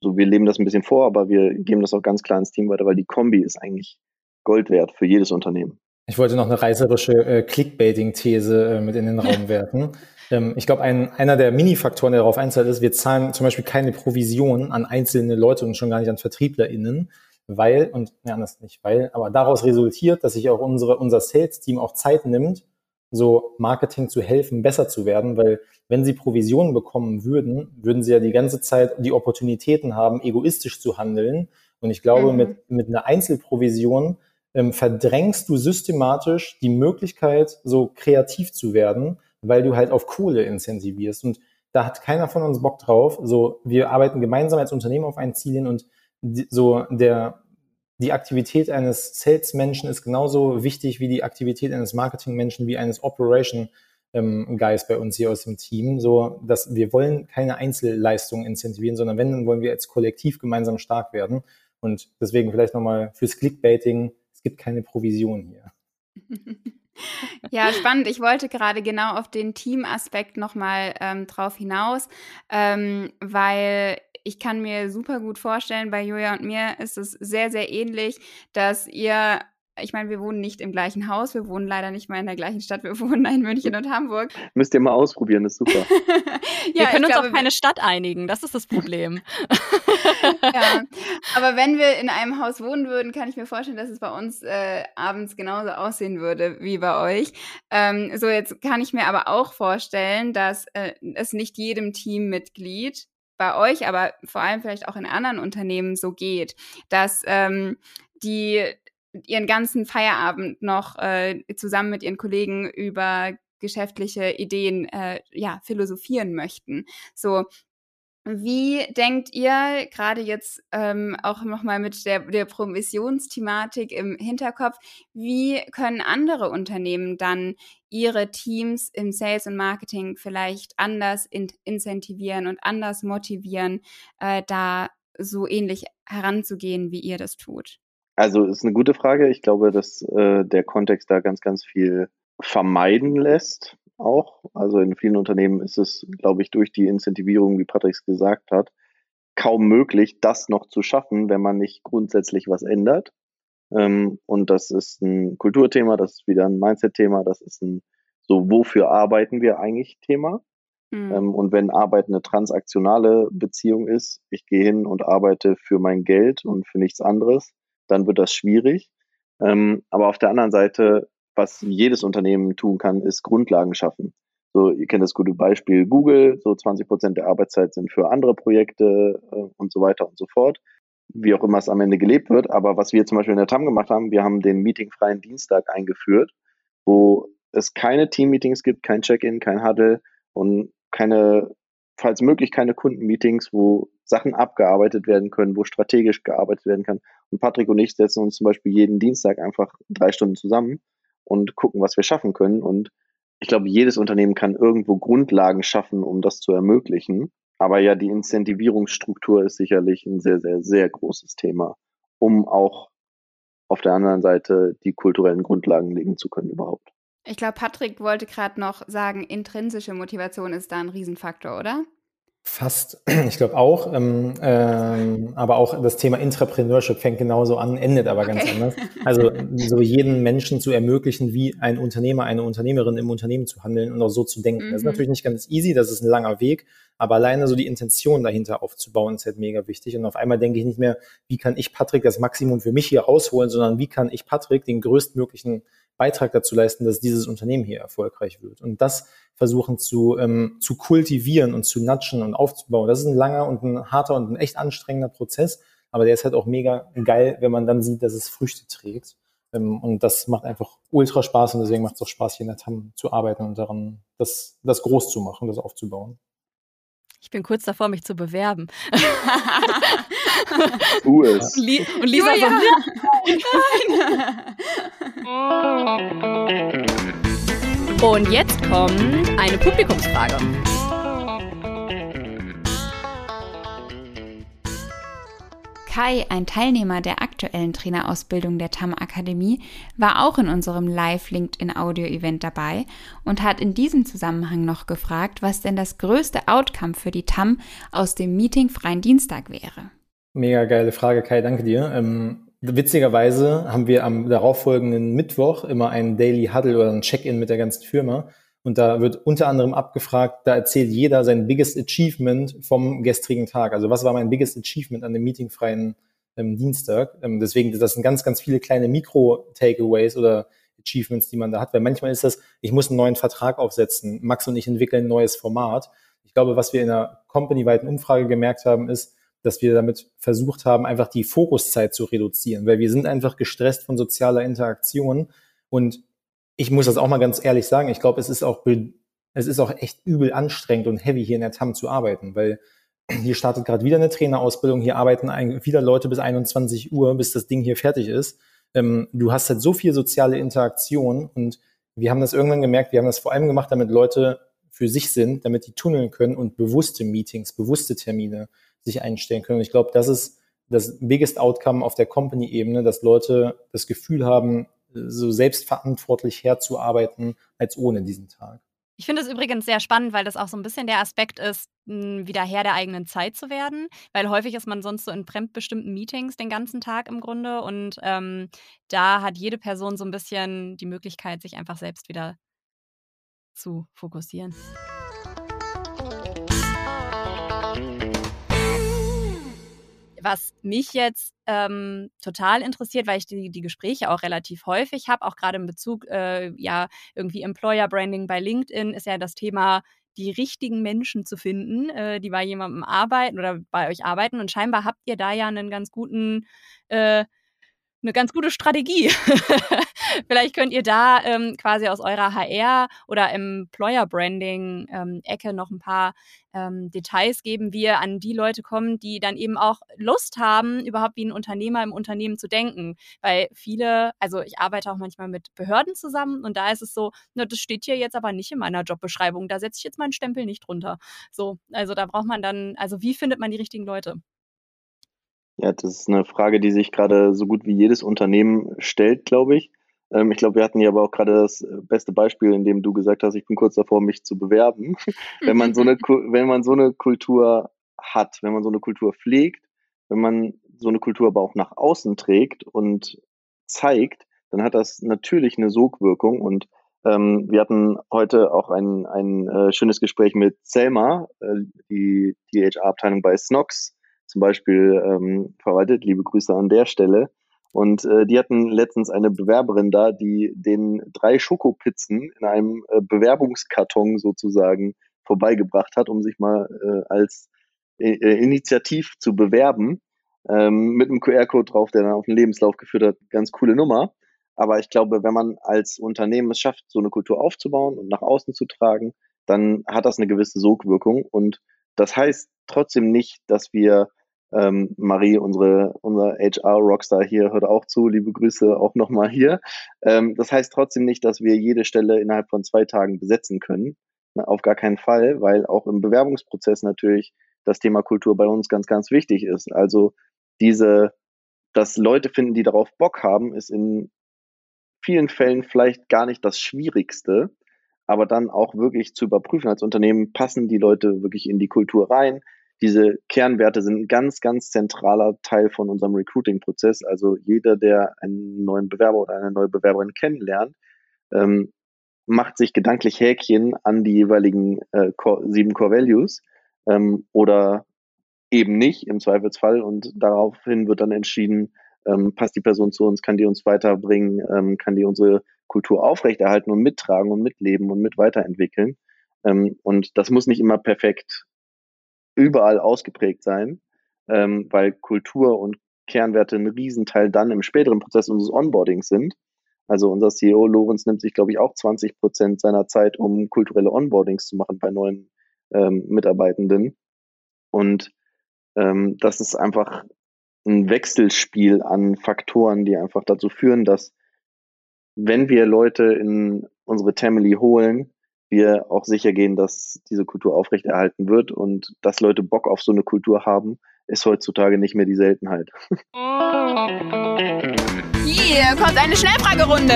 so wir leben das ein bisschen vor, aber wir geben das auch ganz klar ins Team weiter, weil die Kombi ist eigentlich Gold wert für jedes Unternehmen. Ich wollte noch eine reißerische äh, Clickbaiting-These äh, mit in den Raum werfen. Ähm, ich glaube, ein, einer der Mini-Faktoren, der darauf einzahlt, ist, wir zahlen zum Beispiel keine Provision an einzelne Leute und schon gar nicht an VertrieblerInnen, weil, und ja, das nicht weil, aber daraus resultiert, dass sich auch unsere, unser Sales-Team auch Zeit nimmt, so Marketing zu helfen, besser zu werden, weil wenn sie Provisionen bekommen würden, würden sie ja die ganze Zeit die Opportunitäten haben, egoistisch zu handeln. Und ich glaube, mhm. mit, mit einer Einzelprovision ähm, verdrängst du systematisch die Möglichkeit, so kreativ zu werden, weil du halt auf Kohle incentivierst. Und da hat keiner von uns Bock drauf. So, wir arbeiten gemeinsam als Unternehmen auf ein Ziel hin und die, so der, die Aktivität eines Sales-Menschen ist genauso wichtig wie die Aktivität eines Marketing-Menschen, wie eines Operation ähm, Guys bei uns hier aus dem Team. So, dass wir wollen keine Einzelleistungen incentivieren, sondern wenn, dann wollen wir als Kollektiv gemeinsam stark werden. Und deswegen vielleicht nochmal fürs Clickbaiting es gibt keine Provision hier. Ja, spannend. Ich wollte gerade genau auf den Teamaspekt nochmal ähm, drauf hinaus, ähm, weil ich kann mir super gut vorstellen, bei Julia und mir ist es sehr, sehr ähnlich, dass ihr ich meine, wir wohnen nicht im gleichen Haus, wir wohnen leider nicht mal in der gleichen Stadt, wir wohnen in München und Hamburg. Müsst ihr mal ausprobieren, das ist super. ja, wir können uns glaube, auf keine Stadt einigen, das ist das Problem. ja, aber wenn wir in einem Haus wohnen würden, kann ich mir vorstellen, dass es bei uns äh, abends genauso aussehen würde wie bei euch. Ähm, so, jetzt kann ich mir aber auch vorstellen, dass äh, es nicht jedem Teammitglied bei euch, aber vor allem vielleicht auch in anderen Unternehmen so geht, dass ähm, die ihren ganzen Feierabend noch äh, zusammen mit ihren Kollegen über geschäftliche Ideen äh, ja philosophieren möchten. So wie denkt ihr gerade jetzt ähm, auch nochmal mit der, der Provisionsthematik im Hinterkopf, wie können andere Unternehmen dann ihre Teams im Sales und Marketing vielleicht anders in incentivieren und anders motivieren, äh, da so ähnlich heranzugehen, wie ihr das tut? Also ist eine gute Frage. Ich glaube, dass äh, der Kontext da ganz, ganz viel vermeiden lässt auch. Also in vielen Unternehmen ist es, glaube ich, durch die Incentivierung, wie Patrick gesagt hat, kaum möglich, das noch zu schaffen, wenn man nicht grundsätzlich was ändert. Ähm, und das ist ein Kulturthema, das ist wieder ein Mindset-Thema, das ist ein so, wofür arbeiten wir eigentlich Thema. Mhm. Ähm, und wenn Arbeit eine transaktionale Beziehung ist, ich gehe hin und arbeite für mein Geld und für nichts anderes, dann wird das schwierig. Ähm, aber auf der anderen Seite, was jedes Unternehmen tun kann, ist Grundlagen schaffen. So, ihr kennt das gute Beispiel Google, so 20 Prozent der Arbeitszeit sind für andere Projekte äh, und so weiter und so fort. Wie auch immer es am Ende gelebt wird. Aber was wir zum Beispiel in der TAM gemacht haben, wir haben den meetingfreien Dienstag eingeführt, wo es keine Team-Meetings gibt, kein Check-in, kein Huddle und keine, falls möglich, keine Kundenmeetings, wo Sachen abgearbeitet werden können, wo strategisch gearbeitet werden kann. Patrick und ich setzen uns zum Beispiel jeden Dienstag einfach drei Stunden zusammen und gucken, was wir schaffen können. Und ich glaube, jedes Unternehmen kann irgendwo Grundlagen schaffen, um das zu ermöglichen. Aber ja, die Incentivierungsstruktur ist sicherlich ein sehr, sehr, sehr großes Thema, um auch auf der anderen Seite die kulturellen Grundlagen legen zu können überhaupt. Ich glaube, Patrick wollte gerade noch sagen, intrinsische Motivation ist da ein Riesenfaktor, oder? Fast, ich glaube auch. Ähm, ähm, aber auch das Thema Entrepreneurship fängt genauso an, endet aber okay. ganz anders. Also so jeden Menschen zu ermöglichen, wie ein Unternehmer, eine Unternehmerin im Unternehmen zu handeln und auch so zu denken. Mhm. Das ist mhm. natürlich nicht ganz easy, das ist ein langer Weg, aber alleine so die Intention dahinter aufzubauen, ist halt mega wichtig. Und auf einmal denke ich nicht mehr, wie kann ich Patrick das Maximum für mich hier rausholen, sondern wie kann ich Patrick den größtmöglichen Beitrag dazu leisten, dass dieses Unternehmen hier erfolgreich wird. Und das versuchen zu, ähm, zu kultivieren und zu natschen und aufzubauen. Das ist ein langer und ein harter und ein echt anstrengender Prozess, aber der ist halt auch mega geil, wenn man dann sieht, dass es Früchte trägt. Ähm, und das macht einfach ultra Spaß und deswegen macht es auch Spaß, hier in der TAM zu arbeiten und daran, das, das groß zu machen, das aufzubauen. Ich bin kurz davor, mich zu bewerben. Tu es. Und, Lisa Julia. so, Und jetzt kommt eine Publikumsfrage. Kai, ein Teilnehmer der aktuellen Trainerausbildung der TAM Akademie, war auch in unserem Live LinkedIn Audio Event dabei und hat in diesem Zusammenhang noch gefragt, was denn das größte Outcome für die TAM aus dem Meeting freien Dienstag wäre. Mega geile Frage, Kai, danke dir. Ähm, witzigerweise haben wir am darauffolgenden Mittwoch immer einen Daily Huddle oder ein Check-in mit der ganzen Firma. Und da wird unter anderem abgefragt, da erzählt jeder sein biggest achievement vom gestrigen Tag. Also was war mein biggest achievement an dem meetingfreien ähm, Dienstag? Ähm, deswegen, das sind ganz, ganz viele kleine Mikro-Takeaways oder Achievements, die man da hat. Weil manchmal ist das, ich muss einen neuen Vertrag aufsetzen. Max und ich entwickeln ein neues Format. Ich glaube, was wir in einer company-weiten Umfrage gemerkt haben, ist, dass wir damit versucht haben, einfach die Fokuszeit zu reduzieren, weil wir sind einfach gestresst von sozialer Interaktion und ich muss das auch mal ganz ehrlich sagen, ich glaube, es ist auch, es ist auch echt übel anstrengend und heavy hier in der TAM zu arbeiten, weil hier startet gerade wieder eine Trainerausbildung, hier arbeiten wieder Leute bis 21 Uhr, bis das Ding hier fertig ist. Ähm, du hast halt so viel soziale Interaktion und wir haben das irgendwann gemerkt, wir haben das vor allem gemacht, damit Leute für sich sind, damit die tunneln können und bewusste Meetings, bewusste Termine sich einstellen können. Und ich glaube, das ist das biggest Outcome auf der Company-Ebene, dass Leute das Gefühl haben, so selbstverantwortlich herzuarbeiten als ohne diesen Tag. Ich finde es übrigens sehr spannend, weil das auch so ein bisschen der Aspekt ist, wieder Herr der eigenen Zeit zu werden, weil häufig ist man sonst so in fremdbestimmten Meetings den ganzen Tag im Grunde und ähm, da hat jede Person so ein bisschen die Möglichkeit, sich einfach selbst wieder zu fokussieren. Was mich jetzt ähm, total interessiert, weil ich die, die Gespräche auch relativ häufig habe, auch gerade in Bezug, äh, ja, irgendwie Employer Branding bei LinkedIn ist ja das Thema, die richtigen Menschen zu finden, äh, die bei jemandem arbeiten oder bei euch arbeiten. Und scheinbar habt ihr da ja einen ganz guten äh, eine ganz gute Strategie. Vielleicht könnt ihr da ähm, quasi aus eurer HR oder Employer Branding ähm, Ecke noch ein paar ähm, Details geben, wie ihr an die Leute kommt, die dann eben auch Lust haben, überhaupt wie ein Unternehmer im Unternehmen zu denken. Weil viele, also ich arbeite auch manchmal mit Behörden zusammen und da ist es so, na, das steht hier jetzt aber nicht in meiner Jobbeschreibung, da setze ich jetzt meinen Stempel nicht drunter. So, also da braucht man dann, also wie findet man die richtigen Leute? Ja, das ist eine Frage, die sich gerade so gut wie jedes Unternehmen stellt, glaube ich. Ähm, ich glaube, wir hatten hier aber auch gerade das äh, beste Beispiel, in dem du gesagt hast, ich bin kurz davor, mich zu bewerben. wenn man so eine, wenn man so eine Kultur hat, wenn man so eine Kultur pflegt, wenn man so eine Kultur aber auch nach außen trägt und zeigt, dann hat das natürlich eine Sogwirkung und ähm, wir hatten heute auch ein, ein äh, schönes Gespräch mit Selma, äh, die, die HR-Abteilung bei Snox, zum Beispiel ähm, verwaltet. Liebe Grüße an der Stelle. Und äh, die hatten letztens eine Bewerberin da, die den drei Schokopizzen in einem äh, Bewerbungskarton sozusagen vorbeigebracht hat, um sich mal äh, als äh, Initiativ zu bewerben. Ähm, mit einem QR-Code drauf, der dann auf den Lebenslauf geführt hat. Ganz coole Nummer. Aber ich glaube, wenn man als Unternehmen es schafft, so eine Kultur aufzubauen und nach außen zu tragen, dann hat das eine gewisse Sogwirkung. Und das heißt trotzdem nicht, dass wir ähm, Marie, unsere, unser HR-Rockstar hier, hört auch zu. Liebe Grüße auch nochmal hier. Ähm, das heißt trotzdem nicht, dass wir jede Stelle innerhalb von zwei Tagen besetzen können. Na, auf gar keinen Fall, weil auch im Bewerbungsprozess natürlich das Thema Kultur bei uns ganz, ganz wichtig ist. Also diese, dass Leute finden, die darauf Bock haben, ist in vielen Fällen vielleicht gar nicht das Schwierigste, aber dann auch wirklich zu überprüfen als Unternehmen, passen die Leute wirklich in die Kultur rein, diese Kernwerte sind ein ganz, ganz zentraler Teil von unserem Recruiting-Prozess. Also jeder, der einen neuen Bewerber oder eine neue Bewerberin kennenlernt, ähm, macht sich gedanklich Häkchen an die jeweiligen äh, Core, sieben Core Values ähm, oder eben nicht im Zweifelsfall und daraufhin wird dann entschieden, ähm, passt die Person zu uns, kann die uns weiterbringen, ähm, kann die unsere Kultur aufrechterhalten und mittragen und mitleben und mit weiterentwickeln. Ähm, und das muss nicht immer perfekt überall ausgeprägt sein, ähm, weil Kultur und Kernwerte ein Riesenteil dann im späteren Prozess unseres Onboardings sind. Also unser CEO Lorenz nimmt sich, glaube ich, auch 20 Prozent seiner Zeit, um kulturelle Onboardings zu machen bei neuen ähm, Mitarbeitenden. Und ähm, das ist einfach ein Wechselspiel an Faktoren, die einfach dazu führen, dass wenn wir Leute in unsere Family holen, wir auch sicher gehen, dass diese Kultur aufrechterhalten wird und dass Leute Bock auf so eine Kultur haben, ist heutzutage nicht mehr die Seltenheit. Hier kommt eine Schnellfragerunde.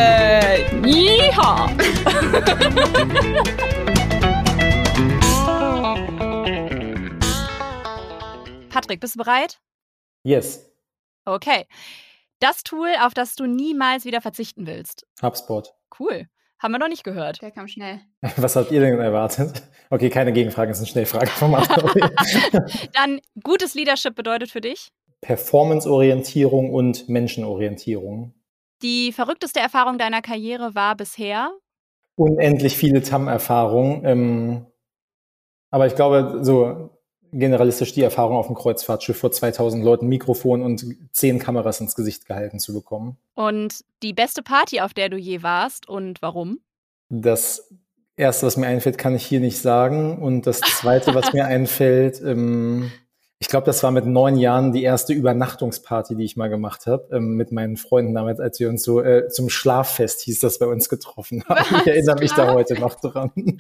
Yeehaw. Patrick, bist du bereit? Yes. Okay. Das Tool, auf das du niemals wieder verzichten willst. HubSpot. Cool. Haben wir noch nicht gehört. Der kam schnell. Was habt ihr denn erwartet? Okay, keine Gegenfragen, es ist ein Schnellfragenformat. Dann gutes Leadership bedeutet für dich? Performance-Orientierung und Menschenorientierung. Die verrückteste Erfahrung deiner Karriere war bisher? Unendlich viele TAM-Erfahrungen. Ähm, aber ich glaube, so generalistisch die Erfahrung auf dem Kreuzfahrtschiff vor 2000 Leuten Mikrofon und zehn Kameras ins Gesicht gehalten zu bekommen. Und die beste Party, auf der du je warst und warum? Das erste, was mir einfällt, kann ich hier nicht sagen. Und das zweite, was mir einfällt, ähm, ich glaube, das war mit neun Jahren die erste Übernachtungsparty, die ich mal gemacht habe, ähm, mit meinen Freunden damals, als wir uns so äh, zum Schlaffest hieß das bei uns getroffen haben. Was? Ich erinnere mich da heute noch dran.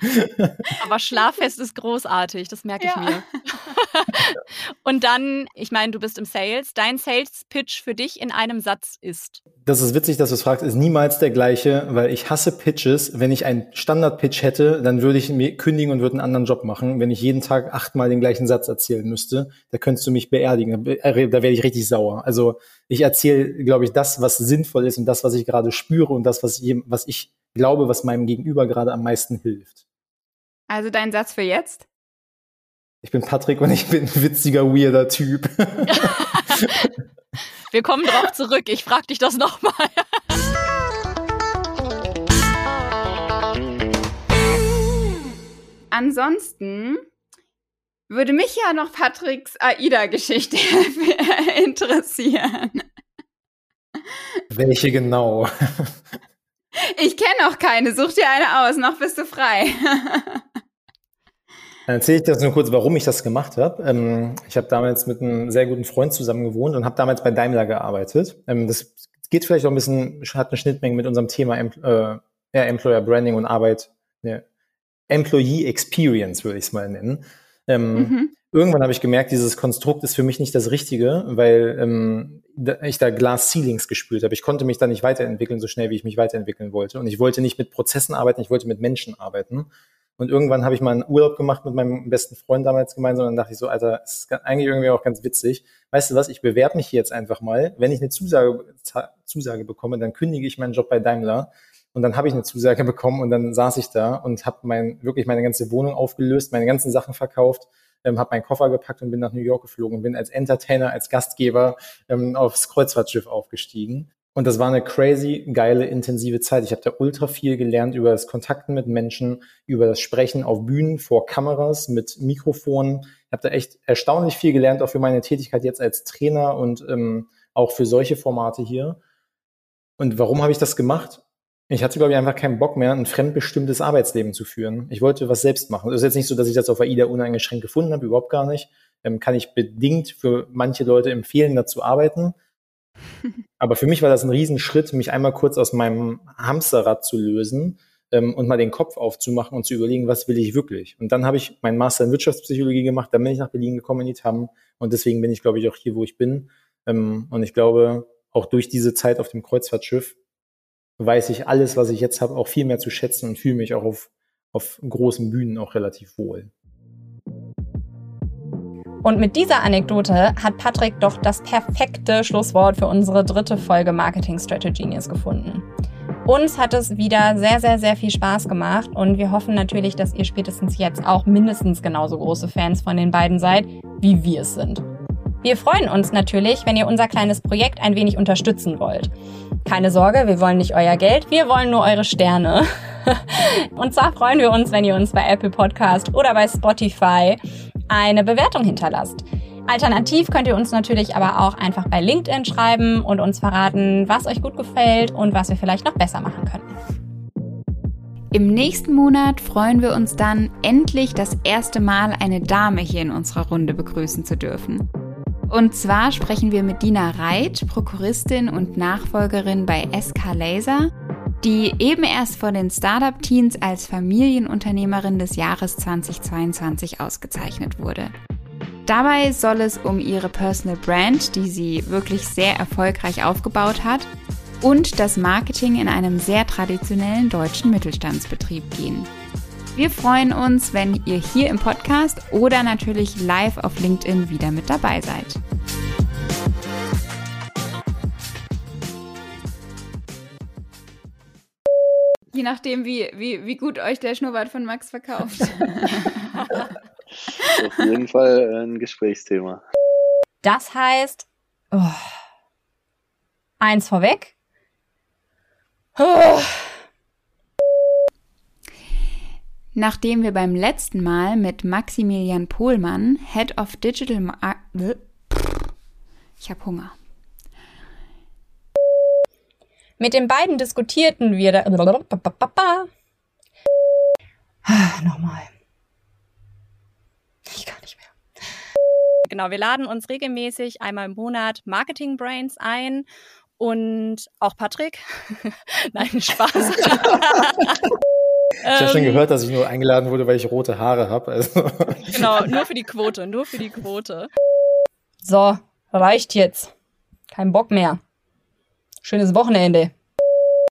Aber Schlaffest ist großartig, das merke ja. ich mir. Und dann, ich meine, du bist im Sales. Dein Sales-Pitch für dich in einem Satz ist? Das ist witzig, dass du es fragst, ist niemals der gleiche, weil ich hasse Pitches. Wenn ich einen Standard-Pitch hätte, dann würde ich mir kündigen und würde einen anderen Job machen. Wenn ich jeden Tag achtmal den gleichen Satz erzählen müsste, da könntest du mich beerdigen. Da wäre ich richtig sauer. Also ich erzähle, glaube ich, das, was sinnvoll ist und das, was ich gerade spüre und das, was ich, was ich glaube, was meinem Gegenüber gerade am meisten hilft. Also dein Satz für jetzt? Ich bin Patrick und ich bin ein witziger, weirder Typ. Wir kommen drauf zurück. Ich frage dich das nochmal. Ansonsten würde mich ja noch Patricks AIDA-Geschichte interessieren. Welche genau? Ich kenne auch keine. Such dir eine aus. Noch bist du frei. Dann erzähle ich das nur kurz, warum ich das gemacht habe. Ähm, ich habe damals mit einem sehr guten Freund zusammen gewohnt und habe damals bei Daimler gearbeitet. Ähm, das geht vielleicht auch ein bisschen, hat eine Schnittmenge mit unserem Thema äh, ja, Employer Branding und Arbeit. Ne, Employee Experience würde ich es mal nennen. Ähm, mhm. Irgendwann habe ich gemerkt, dieses Konstrukt ist für mich nicht das Richtige, weil ähm, ich da Glass Ceilings gespürt habe. Ich konnte mich da nicht weiterentwickeln, so schnell wie ich mich weiterentwickeln wollte. Und ich wollte nicht mit Prozessen arbeiten, ich wollte mit Menschen arbeiten. Und irgendwann habe ich mal einen Urlaub gemacht mit meinem besten Freund damals gemeinsam und dann dachte ich so, Alter, das ist eigentlich irgendwie auch ganz witzig. Weißt du was, ich bewerbe mich hier jetzt einfach mal. Wenn ich eine Zusage, Zusage bekomme, dann kündige ich meinen Job bei Daimler. Und dann habe ich eine Zusage bekommen und dann saß ich da und habe mein, wirklich meine ganze Wohnung aufgelöst, meine ganzen Sachen verkauft, ähm, habe meinen Koffer gepackt und bin nach New York geflogen und bin als Entertainer, als Gastgeber ähm, aufs Kreuzfahrtschiff aufgestiegen. Und das war eine crazy, geile, intensive Zeit. Ich habe da ultra viel gelernt über das Kontakten mit Menschen, über das Sprechen auf Bühnen, vor Kameras, mit Mikrofonen. Ich habe da echt erstaunlich viel gelernt, auch für meine Tätigkeit jetzt als Trainer und ähm, auch für solche Formate hier. Und warum habe ich das gemacht? Ich hatte, glaube ich, einfach keinen Bock mehr, ein fremdbestimmtes Arbeitsleben zu führen. Ich wollte was selbst machen. Es ist jetzt nicht so, dass ich das auf AIDA uneingeschränkt gefunden habe, überhaupt gar nicht. Ähm, kann ich bedingt für manche Leute empfehlen, dazu arbeiten. Aber für mich war das ein Riesenschritt, mich einmal kurz aus meinem Hamsterrad zu lösen ähm, und mal den Kopf aufzumachen und zu überlegen, was will ich wirklich. Und dann habe ich meinen Master in Wirtschaftspsychologie gemacht, dann bin ich nach Berlin gekommen in die TAM und deswegen bin ich, glaube ich, auch hier, wo ich bin. Ähm, und ich glaube, auch durch diese Zeit auf dem Kreuzfahrtschiff weiß ich alles, was ich jetzt habe, auch viel mehr zu schätzen und fühle mich auch auf, auf großen Bühnen auch relativ wohl. Und mit dieser Anekdote hat Patrick doch das perfekte Schlusswort für unsere dritte Folge Marketing Strategy Genius gefunden. Uns hat es wieder sehr, sehr, sehr viel Spaß gemacht und wir hoffen natürlich, dass ihr spätestens jetzt auch mindestens genauso große Fans von den beiden seid, wie wir es sind. Wir freuen uns natürlich, wenn ihr unser kleines Projekt ein wenig unterstützen wollt. Keine Sorge, wir wollen nicht euer Geld, wir wollen nur eure Sterne. Und zwar freuen wir uns, wenn ihr uns bei Apple Podcast oder bei Spotify eine Bewertung hinterlasst. Alternativ könnt ihr uns natürlich aber auch einfach bei LinkedIn schreiben und uns verraten, was euch gut gefällt und was wir vielleicht noch besser machen könnten. Im nächsten Monat freuen wir uns dann, endlich das erste Mal eine Dame hier in unserer Runde begrüßen zu dürfen. Und zwar sprechen wir mit Dina Reit, Prokuristin und Nachfolgerin bei SK Laser, die eben erst vor den Startup-Teens als Familienunternehmerin des Jahres 2022 ausgezeichnet wurde. Dabei soll es um ihre Personal Brand, die sie wirklich sehr erfolgreich aufgebaut hat, und das Marketing in einem sehr traditionellen deutschen Mittelstandsbetrieb gehen. Wir freuen uns, wenn ihr hier im Podcast oder natürlich live auf LinkedIn wieder mit dabei seid. Je nachdem, wie, wie, wie gut euch der Schnurrbart von Max verkauft. Auf jeden Fall ein Gesprächsthema. Das heißt, oh, eins vorweg. Oh. Nachdem wir beim letzten Mal mit Maximilian Pohlmann, Head of Digital Mar Ich habe Hunger. Mit den beiden diskutierten wir da Nochmal. Ich kann nicht mehr. Genau, wir laden uns regelmäßig einmal im Monat Marketing Brains ein und auch Patrick. Nein, Spaß. Ich habe schon ähm, gehört, dass ich nur eingeladen wurde, weil ich rote Haare habe. Also. Genau, nur für die Quote, nur für die Quote. So, reicht jetzt. Kein Bock mehr. schönes Wochenende.